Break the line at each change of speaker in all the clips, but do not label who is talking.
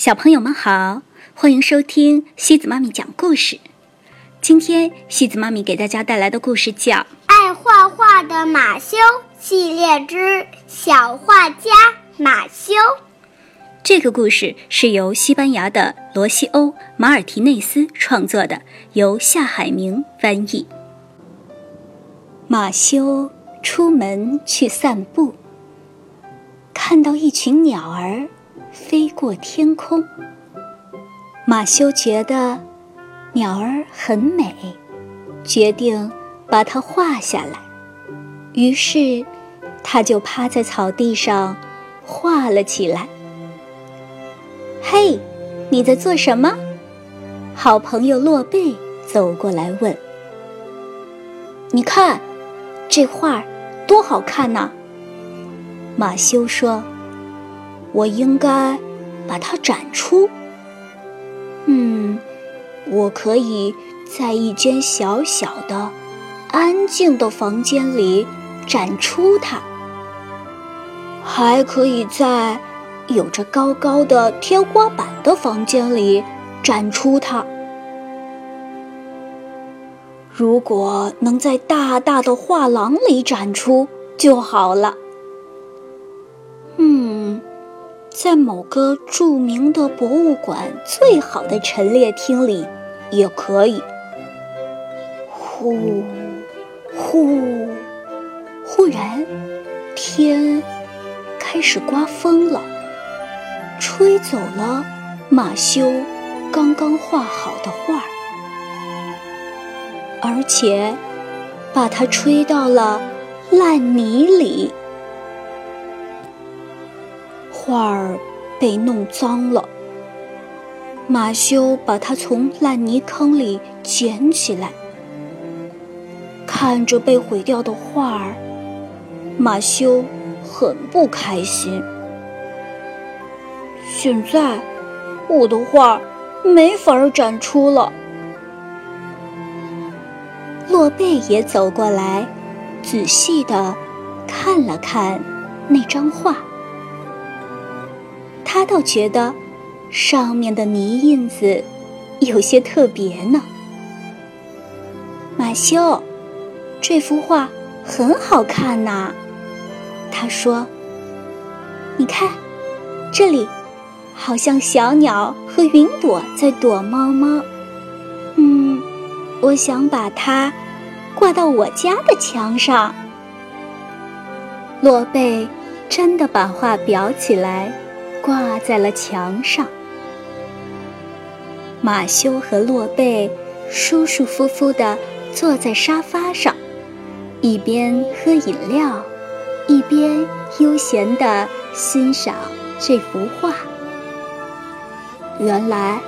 小朋友们好，欢迎收听西子妈咪讲故事。今天西子妈咪给大家带来的故事叫《
爱画画的马修系列之小画家马修》。
这个故事是由西班牙的罗西欧·马尔提内斯创作的，由夏海明翻译。马修出门去散步，看到一群鸟儿。飞过天空，马修觉得鸟儿很美，决定把它画下来。于是，他就趴在草地上画了起来。嘿，你在做什么？好朋友洛贝走过来问：“你看，这画多好看呐！”马修说。我应该把它展出。嗯，我可以在一间小小的、安静的房间里展出它，还可以在有着高高的天花板的房间里展出它。如果能在大大的画廊里展出就好了。在某个著名的博物馆最好的陈列厅里，也可以。呼，呼，忽然，天开始刮风了，吹走了马修刚刚画好的画，而且把它吹到了烂泥里。画儿被弄脏了，马修把它从烂泥坑里捡起来，看着被毁掉的画儿，马修很不开心。现在我的画没法展出了。洛贝也走过来，仔细的看了看那张画。他倒觉得上面的泥印子有些特别呢。马修，这幅画很好看呐，他说：“你看，这里好像小鸟和云朵在躲猫猫。嗯，我想把它挂到我家的墙上。”洛贝真的把画裱起来。挂在了墙上。马修和洛贝舒舒服服地坐在沙发上，一边喝饮料，一边悠闲地欣赏这幅画。原来，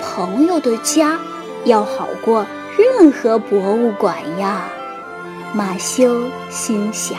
朋友的家要好过任何博物馆呀！马修心想。